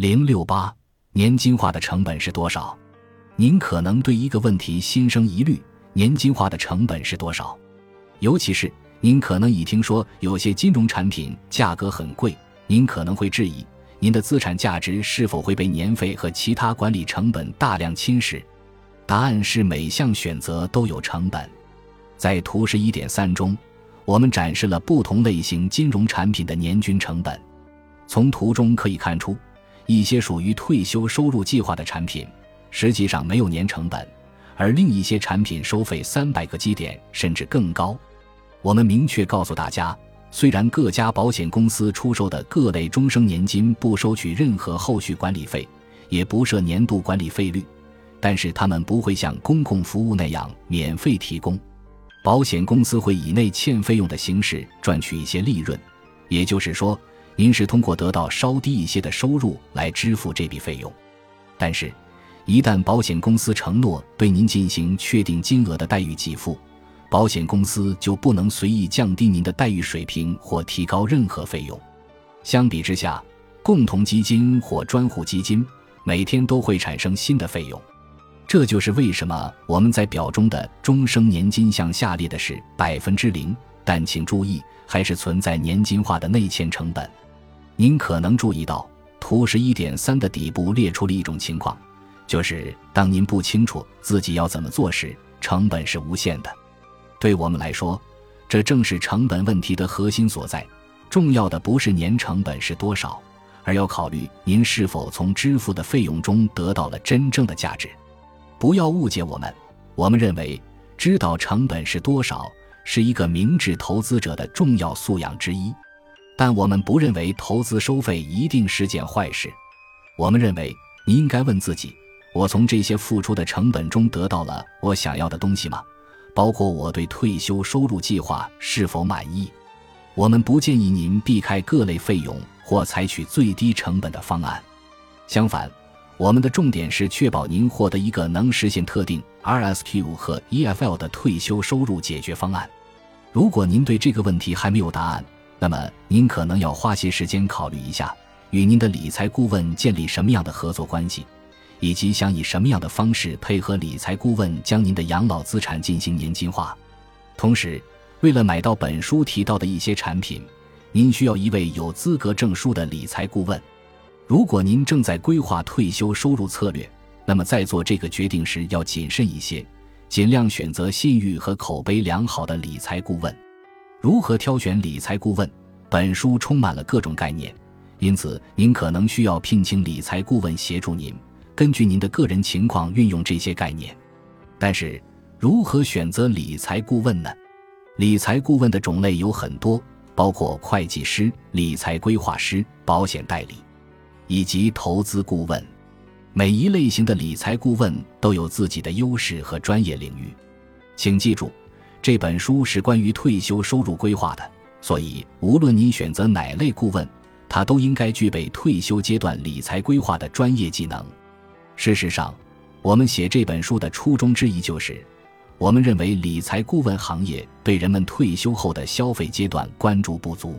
零六八年金化的成本是多少？您可能对一个问题心生疑虑：年金化的成本是多少？尤其是您可能已听说有些金融产品价格很贵，您可能会质疑您的资产价值是否会被年费和其他管理成本大量侵蚀。答案是每项选择都有成本。在图十一点三中，我们展示了不同类型金融产品的年均成本。从图中可以看出。一些属于退休收入计划的产品，实际上没有年成本，而另一些产品收费三百个基点甚至更高。我们明确告诉大家，虽然各家保险公司出售的各类终生年金不收取任何后续管理费，也不设年度管理费率，但是他们不会像公共服务那样免费提供。保险公司会以内欠费用的形式赚取一些利润，也就是说。您是通过得到稍低一些的收入来支付这笔费用，但是，一旦保险公司承诺对您进行确定金额的待遇给付，保险公司就不能随意降低您的待遇水平或提高任何费用。相比之下，共同基金或专户基金每天都会产生新的费用。这就是为什么我们在表中的终生年金项下列的是百分之零，但请注意，还是存在年金化的内嵌成本。您可能注意到，图十一点三的底部列出了一种情况，就是当您不清楚自己要怎么做时，成本是无限的。对我们来说，这正是成本问题的核心所在。重要的不是年成本是多少，而要考虑您是否从支付的费用中得到了真正的价值。不要误解我们，我们认为知道成本是多少是一个明智投资者的重要素养之一。但我们不认为投资收费一定是件坏事。我们认为你应该问自己：我从这些付出的成本中得到了我想要的东西吗？包括我对退休收入计划是否满意？我们不建议您避开各类费用或采取最低成本的方案。相反，我们的重点是确保您获得一个能实现特定 RSQ 和 EFL 的退休收入解决方案。如果您对这个问题还没有答案，那么，您可能要花些时间考虑一下，与您的理财顾问建立什么样的合作关系，以及想以什么样的方式配合理财顾问将您的养老资产进行年金化。同时，为了买到本书提到的一些产品，您需要一位有资格证书的理财顾问。如果您正在规划退休收入策略，那么在做这个决定时要谨慎一些，尽量选择信誉和口碑良好的理财顾问。如何挑选理财顾问？本书充满了各种概念，因此您可能需要聘请理财顾问协助您，根据您的个人情况运用这些概念。但是，如何选择理财顾问呢？理财顾问的种类有很多，包括会计师、理财规划师、保险代理，以及投资顾问。每一类型的理财顾问都有自己的优势和专业领域，请记住。这本书是关于退休收入规划的，所以无论您选择哪类顾问，他都应该具备退休阶段理财规划的专业技能。事实上，我们写这本书的初衷之一就是，我们认为理财顾问行业对人们退休后的消费阶段关注不足。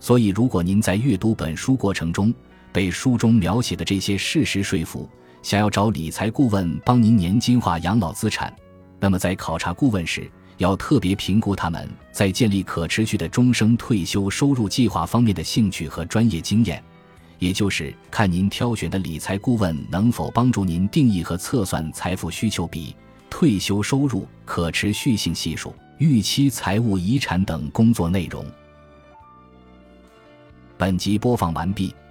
所以，如果您在阅读本书过程中被书中描写的这些事实说服，想要找理财顾问帮您年金化养老资产，那么在考察顾问时，要特别评估他们在建立可持续的终生退休收入计划方面的兴趣和专业经验，也就是看您挑选的理财顾问能否帮助您定义和测算财富需求比、退休收入可持续性系数、预期财务遗产等工作内容。本集播放完毕，